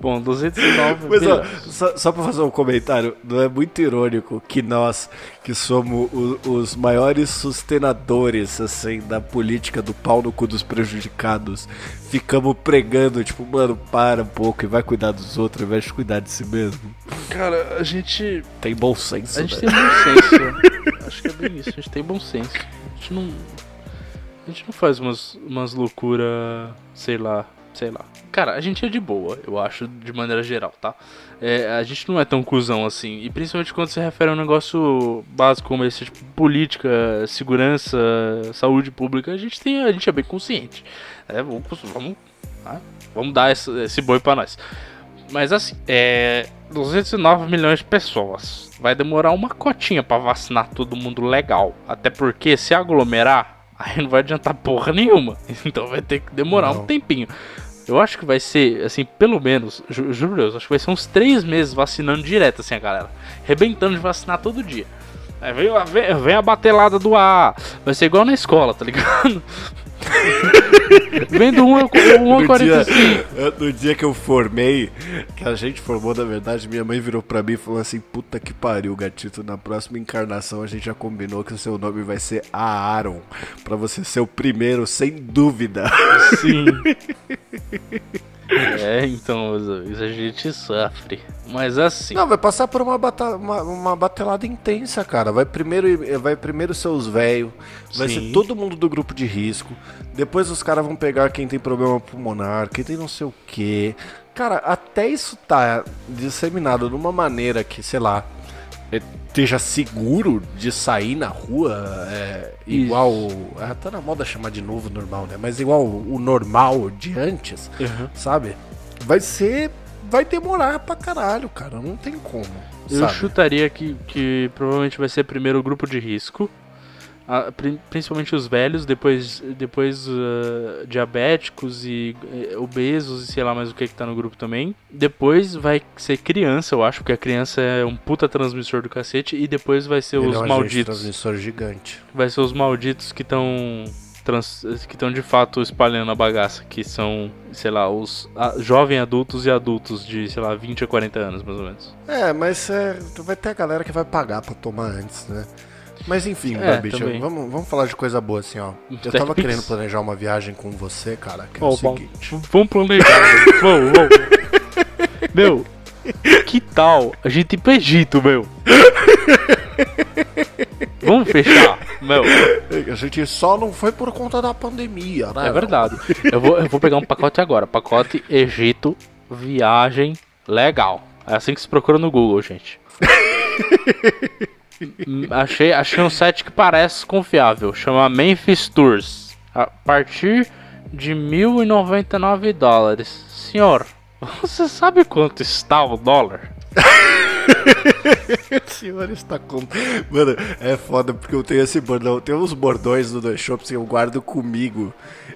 Bom, 209 Mas ó, milhões. só, só pra fazer um comentário, não é muito irônico que nós, que somos o- os maiores sustenadores, assim, da política do pau no cu dos prejudicados, ficamos pregando, tipo, mano, para um pouco e vai cuidar dos outros ao invés de cuidar de si mesmo. Cara, a gente. Tem bom senso, A gente né? tem bom senso. Acho que é bem isso, a gente tem bom senso. A gente não. A gente não faz umas, umas loucuras, sei lá, sei lá. Cara, a gente é de boa, eu acho, de maneira geral, tá? É, a gente não é tão cuzão assim. E principalmente quando se refere a um negócio básico como esse, tipo, política, segurança, saúde pública, a gente tem. A gente é bem consciente. É, vamos, vamos, tá? vamos dar esse, esse boi pra nós. Mas assim, é. 209 milhões de pessoas. Vai demorar uma cotinha pra vacinar todo mundo legal. Até porque se aglomerar, aí não vai adiantar porra nenhuma. Então vai ter que demorar Não. um tempinho. Eu acho que vai ser, assim, pelo menos, ju juro Deus, acho que vai ser uns três meses vacinando direto, assim, a galera. Rebentando de vacinar todo dia. Aí vem, a- vem, vem a batelada do A. Vai ser igual na escola, tá ligado? Vem do 1 a No dia, 45. no dia que eu formei, que a gente formou, na verdade, minha mãe virou pra mim e falou assim: Puta que pariu, gatito. Na próxima encarnação a gente já combinou que o seu nome vai ser Aaron. Pra você ser o primeiro, sem dúvida. Sim. É, então, a gente sofre. Mas assim, Não, vai passar por uma, bata uma, uma batelada intensa, cara. Vai primeiro, vai primeiro ser os velhos, vai ser todo mundo do grupo de risco. Depois os caras vão pegar quem tem problema pulmonar, quem tem não sei o quê. Cara, até isso tá disseminado de uma maneira que, sei lá, esteja seguro de sair na rua, é, igual. É, tá na moda chamar de novo normal, né? Mas igual o normal de antes, Uhum. sabe? Vai ser. Vai demorar pra caralho, cara. Não tem como. eu sabe? chutaria que, que provavelmente vai ser primeiro o grupo de risco. Ah, pri- principalmente os velhos, depois, depois ah, diabéticos e obesos e sei lá mais o que que tá no grupo também. Depois vai ser criança, eu acho, porque a criança é um puta transmissor do cacete. E depois vai ser Ele os é um malditos. transmissor gigante. vai ser os malditos que estão que estão de fato espalhando a bagaça, que são, sei lá, os a- jovens adultos e adultos de, sei lá, 20 a 40 anos, mais ou menos. É, mas é, vai ter a galera que vai pagar pra tomar antes, né? Mas enfim, É, Babicha, vamos, vamos falar de coisa boa assim, ó. Eu Tech tava Pix. querendo planejar uma viagem com você, cara, que é Ó, o bom, seguinte. Vamos planejar, vamos, vamos. Meu, que tal a gente ir pro Egito, meu? Vamos fechar, meu. A gente só não foi por conta da pandemia, né? É verdade. Eu vou, eu vou pegar um pacote agora. Pacote Egito, viagem legal. É assim que se procura no Google, gente. Hum, achei, achei um site que parece confiável. Chama Memphis Tours. A partir de 1.099 dólares. Senhor, você sabe quanto está o dólar? O senhor está com. Mano, é foda porque eu tenho esse bordão. Tem uns bordões do Dois Shops que eu guardo comigo.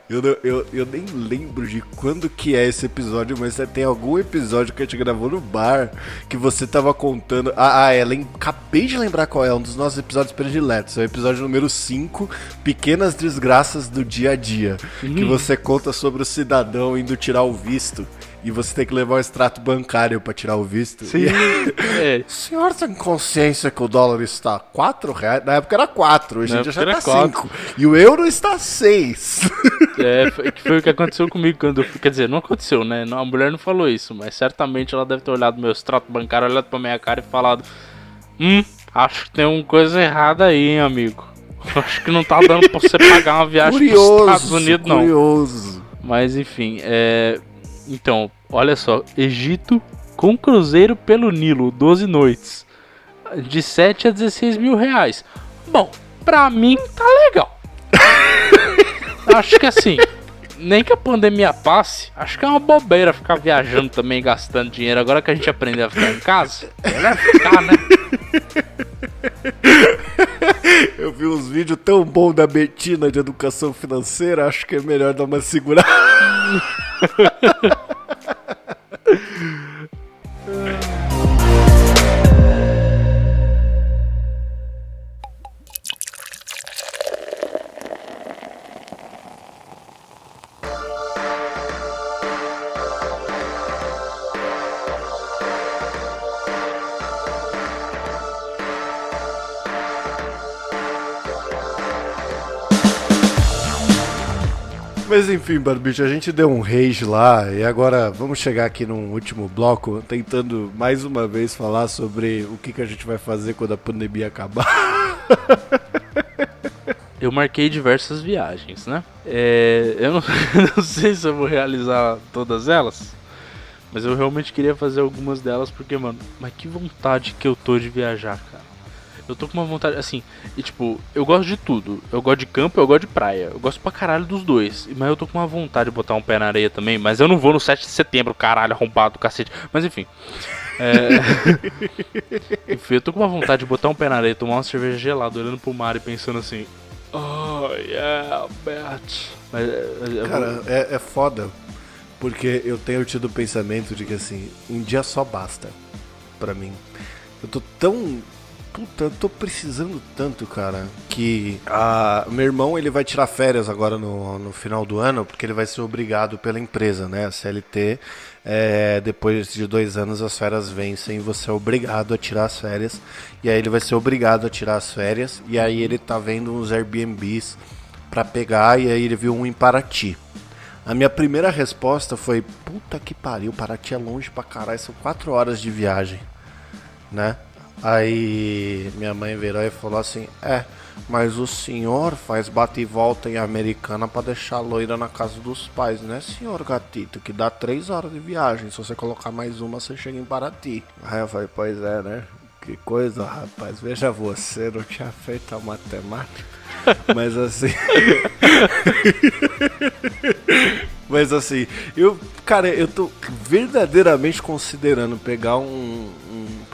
Eu, não- eu, eu nem lembro de quando que é esse episódio, mas tem algum episódio que a gente gravou no bar que você tava contando. Ah, ah é, lem... acabei de lembrar qual é, um dos nossos episódios prediletos. É o episódio número 5, Pequenas Desgraças do Dia a Dia. Que você conta sobre o cidadão indo tirar o visto. E você tem que levar um extrato bancário pra tirar o visto. E É, o senhor tem consciência que o dólar está 4 reais? Na época era 4, hoje em dia já era tá quatro. 5. E o euro está 6. É, foi, foi o que aconteceu comigo quando eu. Quer dizer, não aconteceu, né? Não, A mulher não falou isso, mas certamente ela deve ter olhado meu extrato bancário, olhado pra minha cara e falado: Hum, acho que tem uma coisa errada aí, hein, amigo. Acho que não tá dando pra você pagar uma viagem pros curioso, Estados Unidos, não. curioso. Mas enfim, é. Então, olha só: Egito com cruzeiro pelo Nilo, 12 noites. De 7 a 16 mil reais. Bom, pra mim tá legal. acho que assim, nem que a pandemia passe, acho que é uma bobeira ficar viajando também, gastando dinheiro. Agora que a gente aprendeu a ficar em casa, melhor ficar, né? Eu vi uns vídeos tão bons da Betina de educação financeira, acho que é melhor dar uma segurada. Mas enfim, Barbicho, a gente deu um rage lá e agora vamos chegar aqui num último bloco tentando mais uma vez falar sobre o que, que a gente vai fazer quando a pandemia acabar. Eu marquei diversas viagens, né? É, eu não, não sei se eu vou realizar todas elas, mas eu realmente queria fazer algumas delas porque, mano, mas que vontade que eu tô de viajar, cara. Eu tô com uma vontade, assim, e tipo, eu gosto de tudo. Eu gosto de campo, eu gosto de praia. Eu gosto pra caralho dos dois. Mas eu tô com uma vontade de botar um pé na areia também. Mas eu não vou no 7 de setembro, caralho, arrombado do cacete. Mas enfim. É... enfim, eu tô com uma vontade de botar um pé na areia, tomar uma cerveja gelada, olhando pro mar e pensando assim. Oh, yeah, bet. Mas, eu vou- Cara, é, é foda, porque eu tenho tido o pensamento de que assim, um dia só basta pra mim. Eu tô tão. Puta, eu tô precisando tanto, cara, que a, meu irmão ele vai tirar férias agora no, no final do ano, porque ele vai ser obrigado pela empresa, né? A CLT, é, depois de dois anos as férias vencem e você é obrigado a tirar as férias. E aí ele vai ser obrigado a tirar as férias, e aí ele tá vendo uns Airbnbs pra pegar, e aí ele viu um em Paraty. A minha primeira resposta foi: puta que pariu, Paraty é longe pra caralho, são quatro horas de viagem, né? Aí minha mãe virou e falou assim: é, mas o senhor faz bate e volta em Americana pra deixar loira na casa dos pais, né, senhor gatito? Que dá três horas de viagem, se você colocar mais uma, você chega em Paraty. Aí eu falei: pois é, né? Que coisa, rapaz. Veja você, não tinha feito a matemática. Mas assim. Mas assim, eu, cara, eu tô verdadeiramente considerando pegar um-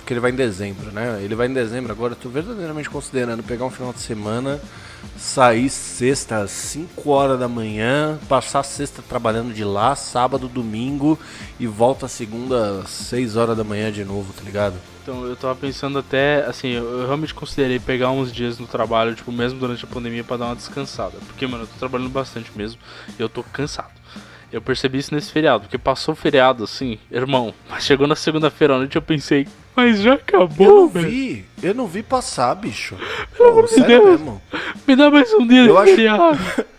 Porque ele vai em dezembro, né? Ele vai em dezembro agora. Eu tô verdadeiramente considerando pegar um final de semana, sair sexta às 5 horas da manhã, passar sexta trabalhando de lá, sábado, domingo e volta segunda às 6 horas da manhã de novo, tá ligado? Então, eu tava pensando até, assim, eu, realmente considerei pegar uns dias no trabalho, tipo, mesmo durante a pandemia, pra dar uma descansada. Porque, mano, eu tô trabalhando bastante mesmo e eu tô cansado. Eu percebi isso nesse feriado, porque passou o feriado, assim, irmão, mas chegou na segunda-feira à noite eu pensei, mas já Eu acabou, não velho. vi, eu não vi passar, bicho. Pô, de sério Deus. mesmo. Me dá mais um dia Eu de acho-.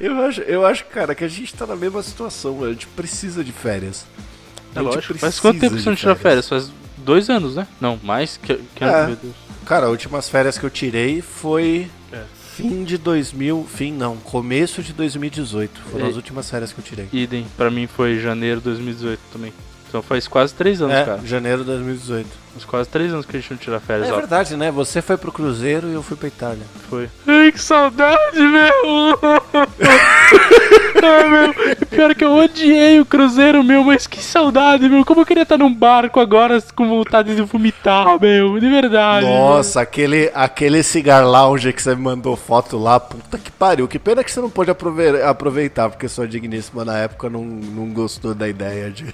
Eu acho, eu acho, cara, que a gente tá na mesma situação, a gente precisa de férias. É A gente lógico. Faz precisa quanto tempo de você não tira férias? Faz dois anos, né? Não, mais que, que É. meu Deus. Cara, as últimas férias que eu tirei foi É. fim de 2000, fim não, começo de 2018. Foram É. as últimas férias que eu tirei. Idem, pra mim foi janeiro de 2018 também. Então faz quase três anos, É, cara. janeiro de 2018. Faz quase três anos que a gente não tira férias, É ó. verdade, né? Você foi pro Cruzeiro e eu fui pra Itália. Foi. Ai, que saudade, meu! ah, meu. Pior que eu odiei o Cruzeiro, meu, mas que saudade, meu. Como eu queria estar num barco agora com vontade de vomitar, meu. De verdade. Nossa, aquele, aquele cigar lounge que você me mandou foto lá, puta que pariu. Que pena que você não pôde aprove- aproveitar, porque sua digníssima na época não, não gostou da ideia de,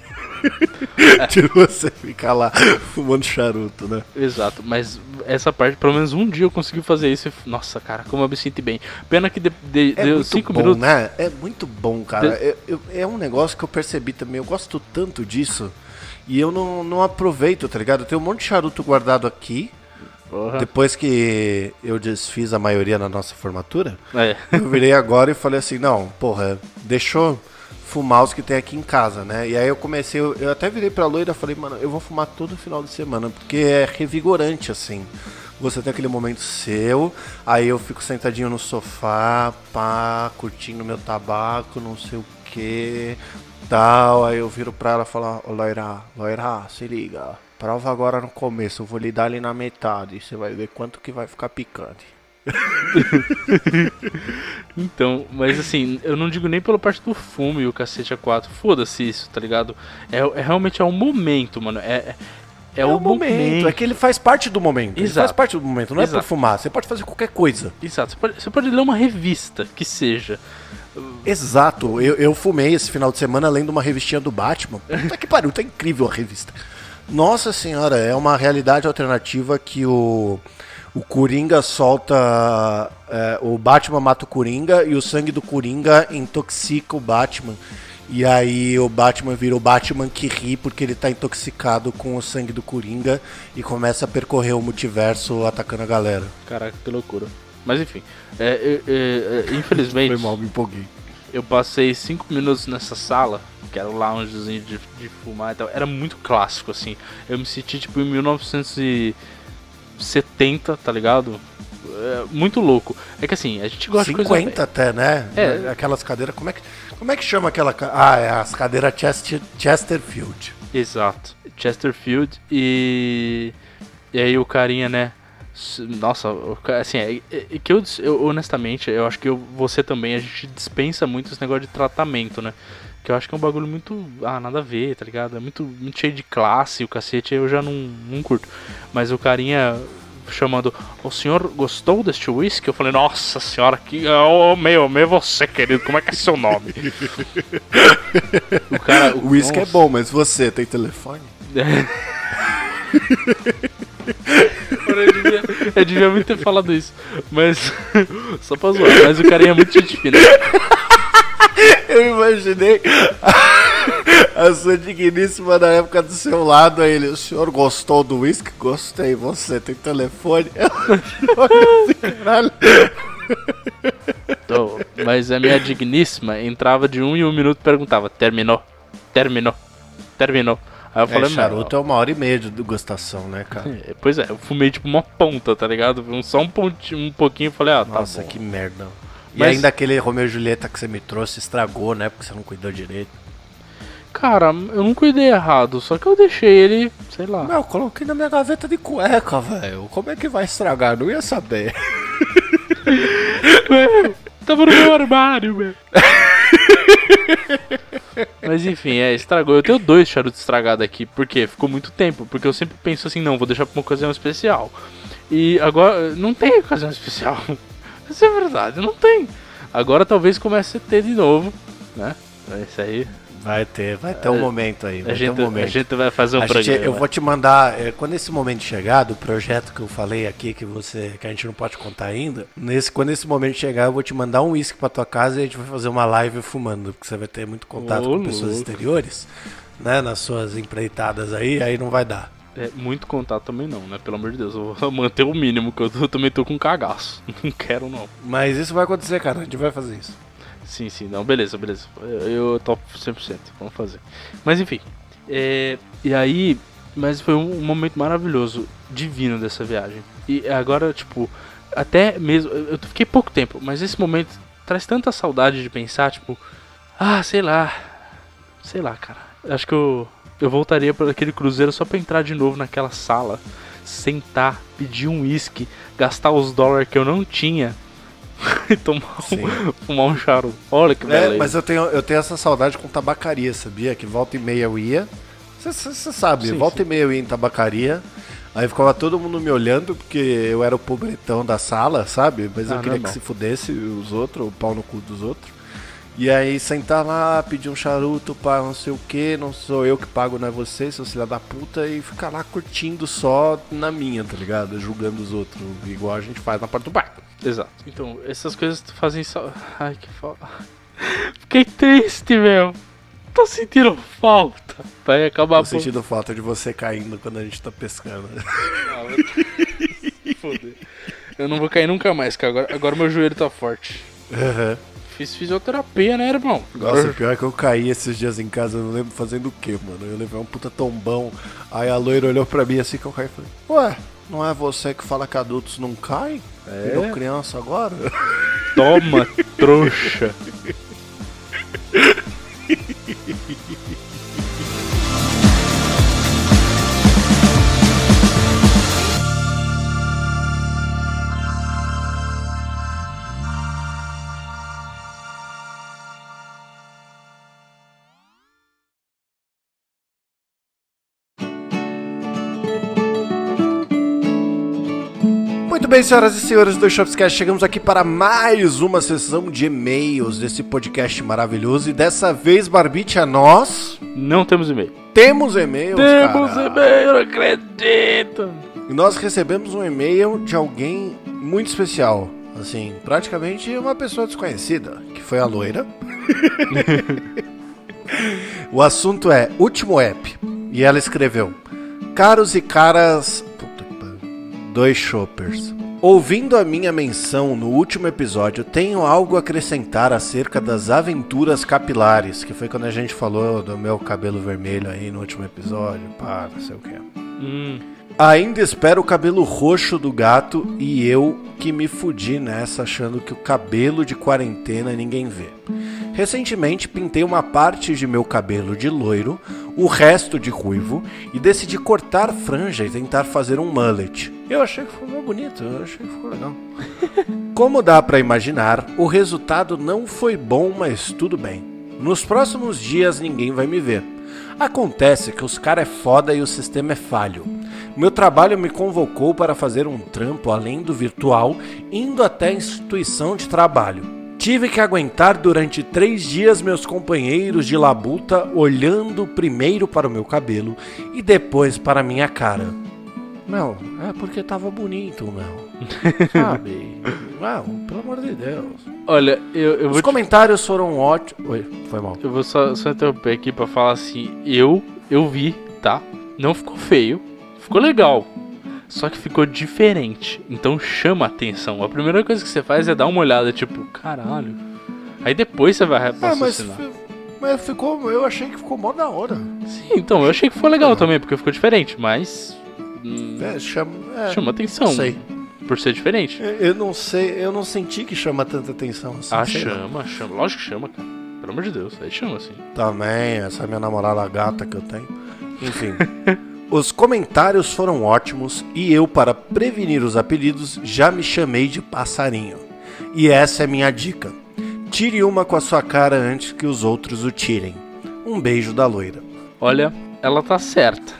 de você ficar lá fumando charuto, né? Exato, mas essa parte, pelo menos um dia eu consegui fazer isso. Nossa, cara, como eu me senti bem. Pena que de, de- É deu cinco minutos. né? É muito bom, cara. Eu- eu- é um negócio que eu percebi também. Eu gosto tanto disso. E eu não, não aproveito, tá ligado? Eu tenho um monte de charuto guardado aqui. Depois que eu desfiz a maioria na nossa formatura, É. eu virei agora e falei assim, não, porra, deixa eu fumar os que tem aqui em casa, né? E aí eu comecei, eu, até virei pra loira e falei, mano, eu vou fumar todo final de semana, porque é revigorante, assim. Você tem aquele momento seu, aí eu fico sentadinho no sofá, pá, curtindo meu tabaco, não sei o que, tal. Aí eu viro pra ela e falo, ô loira, loira, se liga, prova agora no começo, eu vou lhe dar ali na metade, você vai ver quanto que vai ficar picante. Então, mas assim, eu não digo nem pela parte do fumo e o cacete A4. Foda-se isso, tá ligado? É, é realmente é um momento, mano. É, é- É, o momento. É que ele faz parte do momento. Ele Exato. faz parte do momento, não é Exato. por fumar. Você pode fazer qualquer coisa. Exato. Você pode, você pode ler uma revista, que seja. Exato. Eu, eu fumei esse final de semana lendo uma revistinha do Batman. Puta que pariu, tá incrível a revista. Nossa senhora, é uma realidade alternativa que o, o Coringa solta. é, o Batman mata o Coringa e o sangue do Coringa intoxica o Batman. E aí o Batman vira o Batman que ri porque ele tá intoxicado com o sangue do Coringa e começa a percorrer o multiverso atacando a galera. Caraca, que loucura. Mas enfim, é, é, é, é, infelizmente, me empolguei. eu passei cinco minutos nessa sala, que era o loungezinho de, de fumar e tal. Era muito clássico, assim. Eu me senti tipo em 1970, tá ligado? É, muito louco. É que assim, a gente gosta de coisa. 50 até, né? É. Aquelas cadeiras. Como é que, como é que chama aquela. Ah, é as cadeiras Chester, Chesterfield. Exato. Chesterfield e. E aí o carinha, né? Nossa, assim, é, é- é que eu, eu, honestamente, eu acho que eu, você também, a gente dispensa muito esse negócio de tratamento, né? Que eu acho que é um bagulho muito. Ah, nada a ver, tá ligado? É muito, muito cheio de classe, o cacete eu já não, não curto. Mas o carinha chamando, o senhor gostou deste whisky? Eu falei, nossa senhora, que. Oh, meu, meu, você, querido, como é que é seu nome? o cara. O uísque é bom, mas você tem telefone? Eu devia, eu devia muito ter falado isso. Mas. Só pra zoar. Mas o carinha é muito gente fina. Eu imaginei a sua digníssima na época do seu lado, aí ele, o senhor gostou do uísque? Gostei, você tem telefone? Olha caralho. Tô, mas a minha digníssima entrava de um em um minuto e perguntava: terminou? Terminou? Terminou? Aí eu falei: É, charuto é uma hora e meia de degustação, né, cara? É, Pois é, eu fumei tipo uma ponta, tá ligado? Só um, pontinho, um pouquinho e falei: ah, tá Nossa, bom. que merda. E Mas- ainda aquele Romeu e Julieta que você me trouxe estragou, né? Porque você não cuidou direito. Cara, eu não cuidei errado, só que eu deixei ele, sei lá. Não, eu coloquei na minha gaveta de cueca, velho. Como é que vai estragar? Não ia saber. Meu, tava no meu armário, meu. Mas enfim, é, estragou. Eu tenho dois charutos estragados aqui, porque ficou muito tempo. Porque eu sempre penso assim, não, vou deixar pra uma ocasião especial. E agora, não tem ocasião especial. Isso é verdade, não tem. Agora talvez comece a ter de novo, né? Isso aí. Vai ter, vai ter um momento aí. A gente, um momento. a gente vai fazer um A gente- programa. eu vou te mandar, é, quando esse momento chegar, do projeto que eu falei aqui, que você que a gente não pode contar ainda, nesse, quando esse momento chegar, eu vou te mandar um uísque pra tua casa e a gente vai fazer uma live fumando, porque você vai ter muito contato Ô, com pessoas louco. exteriores, né, nas suas empreitadas aí, aí não vai dar. É, muito contato também não, né? Pelo amor de Deus, eu vou manter o mínimo, que eu, também tô com cagaço. Não quero não. Mas isso vai acontecer, cara, a gente vai fazer isso. Sim, sim, não, beleza, beleza. Eu, eu topo 100%, vamos fazer. Mas enfim, é, e aí, mas foi um, um momento maravilhoso, divino dessa viagem. E agora, tipo, até mesmo, eu fiquei pouco tempo, mas esse momento traz tanta saudade de pensar, tipo, ah, sei lá, sei lá, cara. Acho que eu, eu voltaria para aquele cruzeiro só pra entrar de novo naquela sala, sentar, pedir um uísque, gastar os dólares que eu não tinha. E tomar um, fumar um charuto. Olha que beleza. É, mas eu tenho, eu tenho essa saudade com tabacaria, sabia? Que volta e meia eu ia. Você sabe, Sim, volta sim. e meia eu ia em tabacaria. Aí ficava todo mundo me olhando, porque eu era o pobretão da sala, sabe? Mas eu Ah, queria normal. que se fudesse os outros, o pau no cu dos outros. E aí sentar lá, pedir um charuto para não sei o que, não sou eu que pago, não é você, seu filho da puta, e ficar lá curtindo só na minha, tá ligado? Julgando os outros, igual a gente faz na porta do bar. Exato. Então, essas coisas fazem só. Ai, que falta. Fiquei triste, meu. Tô sentindo falta. Vai acabar Tô sentindo falta de você caindo quando a gente tá pescando. Foder. Eu não vou cair nunca mais, cara. Agora, agora meu joelho tá forte. Aham. Fiz fisioterapia, né, irmão? Nossa, pior é que eu caí esses dias em casa, eu não lembro fazendo o que, mano. Eu levei um puta tombão. Aí a loira olhou pra mim assim que eu caí e falei: Ué, não é você que fala que adultos não caem? É? Virou criança agora? Toma, trouxa. bem, senhoras e senhores do Shopscast, chegamos aqui para mais uma sessão de e-mails desse podcast maravilhoso. E dessa vez, Barbite, a nós Não temos e-mail. temos e-mails, Temos e-mail, não acredito. E nós recebemos um e-mail de alguém muito especial. Assim, praticamente uma pessoa desconhecida, que foi a loira. o assunto é Último App. E ela escreveu: Caros e caras. Dois shoppers. Ouvindo a minha menção no último episódio, tenho algo a acrescentar acerca das aventuras capilares, que foi quando a gente falou do meu cabelo vermelho aí no último episódio, pá, não sei o que. Hum, Ainda espero o cabelo roxo do gato e eu que me fudi nessa achando que o cabelo de quarentena ninguém vê. Recentemente pintei uma parte de meu cabelo de loiro, o resto de ruivo e decidi cortar franja e tentar fazer um mullet. Eu achei que ficou bonito, eu achei que ficou legal. Como dá pra imaginar, o resultado não foi bom, mas tudo bem. Nos próximos dias ninguém vai me ver. Acontece que os cara é foda e o sistema é falho. Meu trabalho me convocou para fazer um trampo além do virtual, indo até a instituição de trabalho. Tive que aguentar durante três dias meus companheiros de labuta olhando primeiro para o meu cabelo e depois para a minha cara. Não, é porque tava bonito, meu. Sabe? Não, pelo amor de Deus. olha, eu, eu Os vou, te- comentários foram ótimos. Oi, foi mal. eu vou só, só interromper aqui pra falar assim. Eu, eu vi, tá? Não ficou feio, ficou legal. Só que ficou diferente. Então chama atenção. A primeira coisa que você faz é dar uma olhada, tipo, caralho. Aí depois você vai É, mas, raciocinar. mas ficou. Eu achei que ficou mó da hora. Sim, então, eu achei que ficou legal também, porque ficou diferente, mas. hum, É, chama. É, chama atenção. sei. Por ser diferente. Eu- não sei, eu não senti que chama tanta atenção assim. Ah, chama, chama. Lógico que chama, cara. Pelo amor de Deus, aí chama assim. Também, essa é minha namorada gata que eu tenho. Enfim. Os comentários foram ótimos e eu, para prevenir os apelidos, já me chamei de passarinho. E essa é minha dica. Tire uma com a sua cara antes que os outros o tirem. Um beijo da loira. Olha, ela tá certa.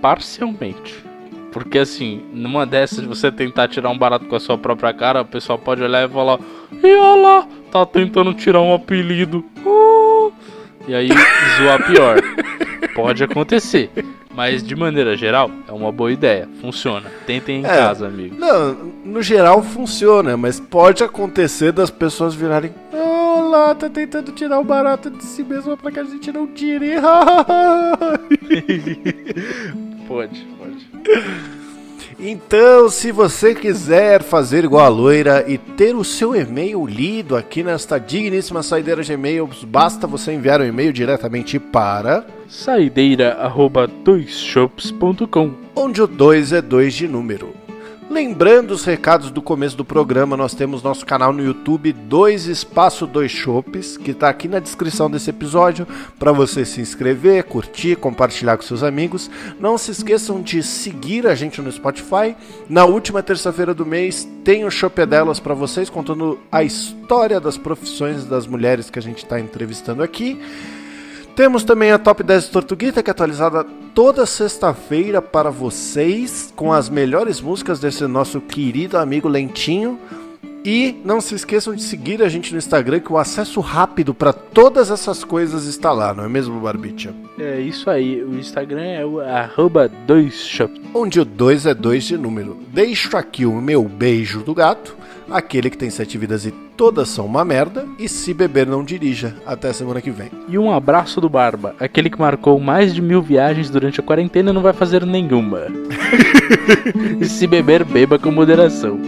Parcialmente. Porque assim, numa dessas de você tentar tirar um barato com a sua própria cara, o pessoal pode olhar e falar: E olha lá, tá tentando tirar um apelido. Uh!" E aí zoar pior. Pode acontecer. Mas de maneira geral, é uma boa ideia. Funciona. Tentem em É. casa, amigo. Não, no geral funciona, mas pode acontecer das pessoas virarem. Olá, tá tentando tirar o barato de si mesmo pra que a gente não tire. Pode, pode. Então, se você quiser fazer igual a loira e ter o seu e-mail lido aqui nesta digníssima saideira de e-mails, basta você enviar um e-mail diretamente para Saideira arroba doisshops.com onde o 2 é 2 de número. Lembrando os recados do começo do programa, nós temos nosso canal no YouTube, dois espaço dois chopes, que está aqui na descrição desse episódio, para você se inscrever, curtir, compartilhar com seus amigos. Não se esqueçam de seguir a gente no Spotify. Na última terça-feira do mês tem o Chope Delas para vocês, contando a história das profissões das mulheres que a gente está entrevistando aqui. Temos também a Top 10 Tortuguita, que é atualizada toda sexta-feira para vocês, com as melhores músicas desse nosso querido amigo Lentinho. E não se esqueçam de seguir a gente no Instagram, que o acesso rápido para todas essas coisas está lá, não é mesmo, Barbicha? É isso aí, o Instagram é o arroba doisshops. Onde o 2 é 2 de número. Deixo aqui o meu beijo do gato, aquele que tem sete vidas e todas são uma merda, e se beber não dirija. Até semana que vem. E um abraço do Barba, aquele que marcou mais de mil viagens durante a quarentena não vai fazer nenhuma. e se beber, beba com moderação.